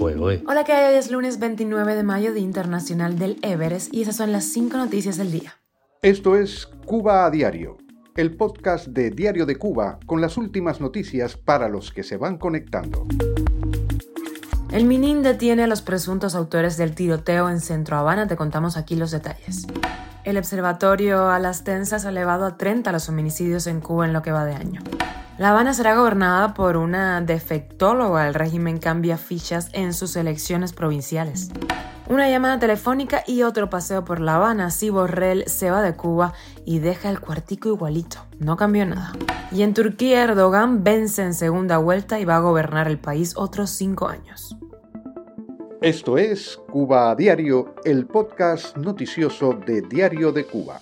Hola, ¿qué hay? Hoy es lunes 29 de mayo, Día Internacional del Everest, y esas son las cinco noticias del día. Esto es Cuba a Diario, el podcast de Diario de Cuba con las últimas noticias para los que se van conectando. El Minin detiene a los presuntos autores del tiroteo en Centro Habana. Te contamos aquí los detalles. El observatorio a las tensas ha elevado a 30 los homicidios en Cuba en lo que va de año. La Habana será gobernada por una defectóloga. El régimen cambia fichas en sus elecciones provinciales. Una llamada telefónica y otro paseo por La Habana. Así Borrell se va de Cuba y deja el cuartico igualito. No cambió nada. Y en Turquía, Erdogan vence en segunda vuelta y va a gobernar el país otros cinco años. Esto es Cuba a Diario, el podcast noticioso de Diario de Cuba.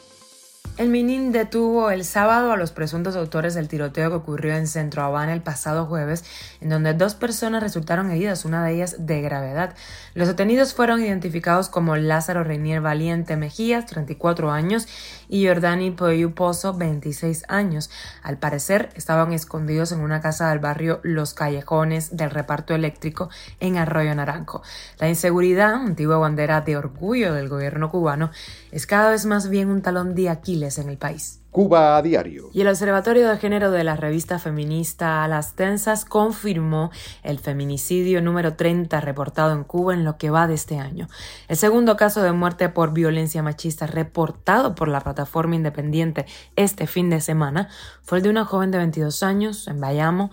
El Minin detuvo el sábado a los presuntos autores del tiroteo que ocurrió en Centro Habana el pasado jueves, en donde dos personas resultaron heridas, una de ellas de gravedad. Los detenidos fueron identificados como Lázaro Reinier Valiente Mejías, 34 años, y Jordani Poyu Pozo, 26 años. Al parecer, estaban escondidos en una casa del barrio Los Callejones del reparto eléctrico en Arroyo Naranjo. La inseguridad, antigua bandera de orgullo del gobierno cubano, es cada vez más bien un talón de Aquiles en el país. Cuba a diario. Y el Observatorio de Género de la revista feminista Las Tensas confirmó el feminicidio número 30 reportado en Cuba en lo que va de este año. El segundo caso de muerte por violencia machista reportado por la plataforma independiente este fin de semana fue el de una joven de 22 años en Bayamo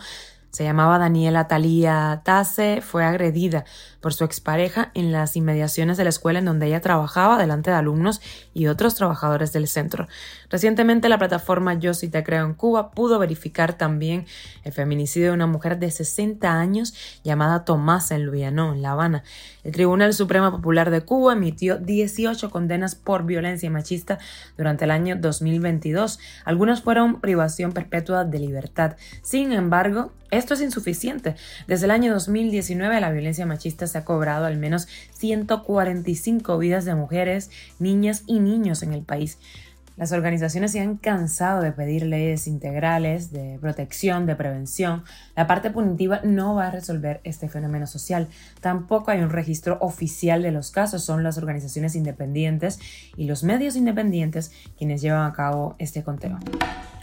se llamaba Daniela Talía Tase, fue agredida por su expareja en las inmediaciones de la escuela en donde ella trabajaba delante de alumnos y otros trabajadores del centro. Recientemente la plataforma Yo si te creo en Cuba pudo verificar también el feminicidio de una mujer de 60 años llamada Tomás en Luyanó, en La Habana. El Tribunal Supremo Popular de Cuba emitió 18 condenas por violencia machista durante el año 2022. Algunas fueron privación perpetua de libertad. Sin embargo, esto es insuficiente. Desde el año 2019 la violencia machista se ha cobrado al menos 145 vidas de mujeres, niñas y niños en el país. Las organizaciones se han cansado de pedir leyes integrales de protección, de prevención. La parte punitiva no va a resolver este fenómeno social. Tampoco hay un registro oficial de los casos. Son las organizaciones independientes y los medios independientes quienes llevan a cabo este conteo.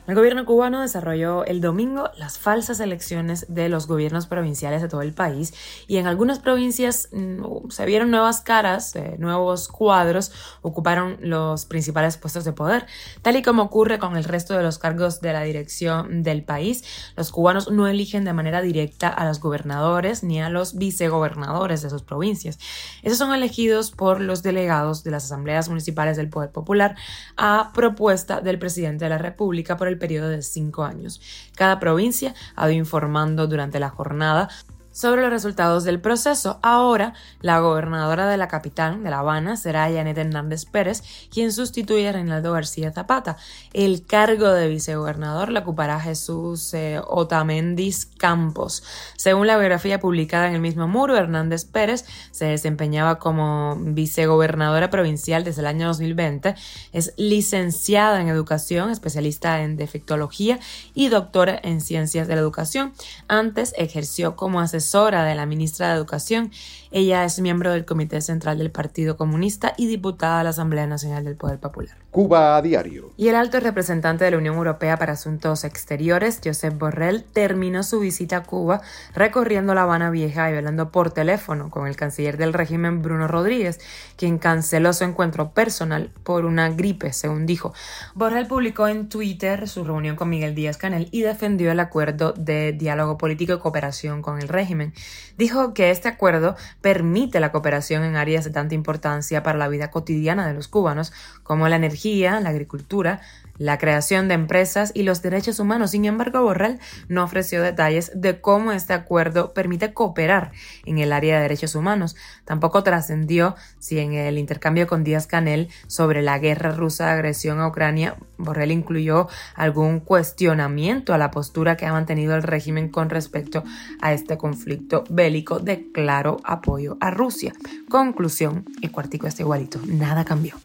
El gobierno cubano desarrolló el domingo las falsas elecciones de los gobiernos provinciales de todo el país y en algunas provincias mm, se vieron nuevas caras, eh, nuevos cuadros ocuparon los principales puestos de poder. Tal y como ocurre con el resto de los cargos de la dirección del país, los cubanos no eligen de manera directa a los gobernadores ni a los vicegobernadores de sus provincias. Esos son elegidos por los delegados de las asambleas municipales del Poder Popular a propuesta del presidente de la República por el periodo de cinco años. Cada provincia ha ido informando durante la jornada sobre los resultados del proceso. Ahora, la gobernadora de la capital, de La Habana, será Janet Hernández Pérez, quien sustituye a Reinaldo García Zapata. El cargo de vicegobernador lo ocupará Jesús eh, Otamendis Campos. Según la biografía publicada en el mismo muro, Hernández Pérez se desempeñaba como vicegobernadora provincial desde el año 2020. Es licenciada en educación, especialista en defectología y doctora en ciencias de la educación. Antes ejerció como asesora de la ministra de Educación. Ella es miembro del Comité Central del Partido Comunista y diputada a la Asamblea Nacional del Poder Popular. Cuba a diario. Y el alto representante de la Unión Europea para Asuntos Exteriores, Josep Borrell, terminó su visita a Cuba recorriendo La Habana Vieja y hablando por teléfono con el canciller del régimen, Bruno Rodríguez, quien canceló su encuentro personal por una gripe, según dijo. Borrell publicó en Twitter su reunión con Miguel Díaz Canel y defendió el acuerdo de diálogo político y cooperación con el régimen. Dijo que este acuerdo permite la cooperación en áreas de tanta importancia para la vida cotidiana de los cubanos, como la energía la agricultura, la creación de empresas y los derechos humanos. Sin embargo, Borrell no ofreció detalles de cómo este acuerdo permite cooperar en el área de derechos humanos. Tampoco trascendió si en el intercambio con Díaz Canel sobre la guerra rusa de agresión a Ucrania, Borrell incluyó algún cuestionamiento a la postura que ha mantenido el régimen con respecto a este conflicto bélico de claro apoyo a Rusia. Conclusión, el cuartico está igualito, nada cambió.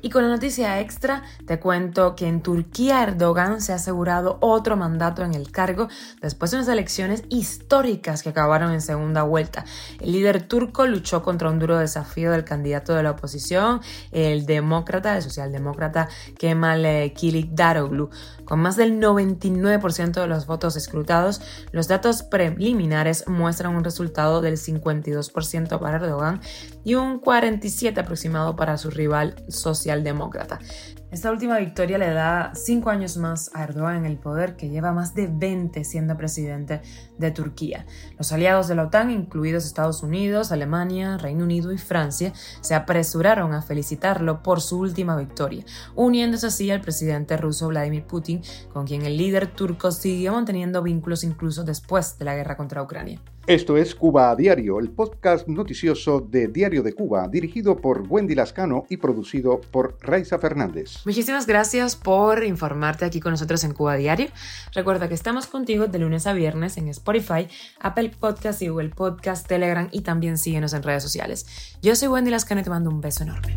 Y con la noticia extra, te cuento que en Turquía Erdogan se ha asegurado otro mandato en el cargo después de unas elecciones históricas que acabaron en segunda vuelta. El líder turco luchó contra un duro desafío del candidato de la oposición, el demócrata, el socialdemócrata Kemal Daroglu. Con más del 99% de los votos escrutados, los datos preliminares muestran un resultado del 52% para Erdogan y un 47% aproximado para su rival socialdemócrata. Esta última victoria le da cinco años más a Erdogan en el poder, que lleva más de 20 siendo presidente de Turquía. Los aliados de la OTAN, incluidos Estados Unidos, Alemania, Reino Unido y Francia, se apresuraron a felicitarlo por su última victoria, uniéndose así al presidente ruso Vladimir Putin, con quien el líder turco siguió manteniendo vínculos incluso después de la guerra contra Ucrania. Esto es Cuba a Diario, el podcast noticioso de Diario de Cuba, dirigido por Wendy Lascano y producido por Raiza Fernández. Muchísimas gracias por informarte aquí con nosotros en Cuba Diario. Recuerda que estamos contigo de lunes a viernes en Spotify, Apple Podcast y Google Podcast, Telegram y también síguenos en redes sociales. Yo soy Wendy Lascano y te mando un beso enorme.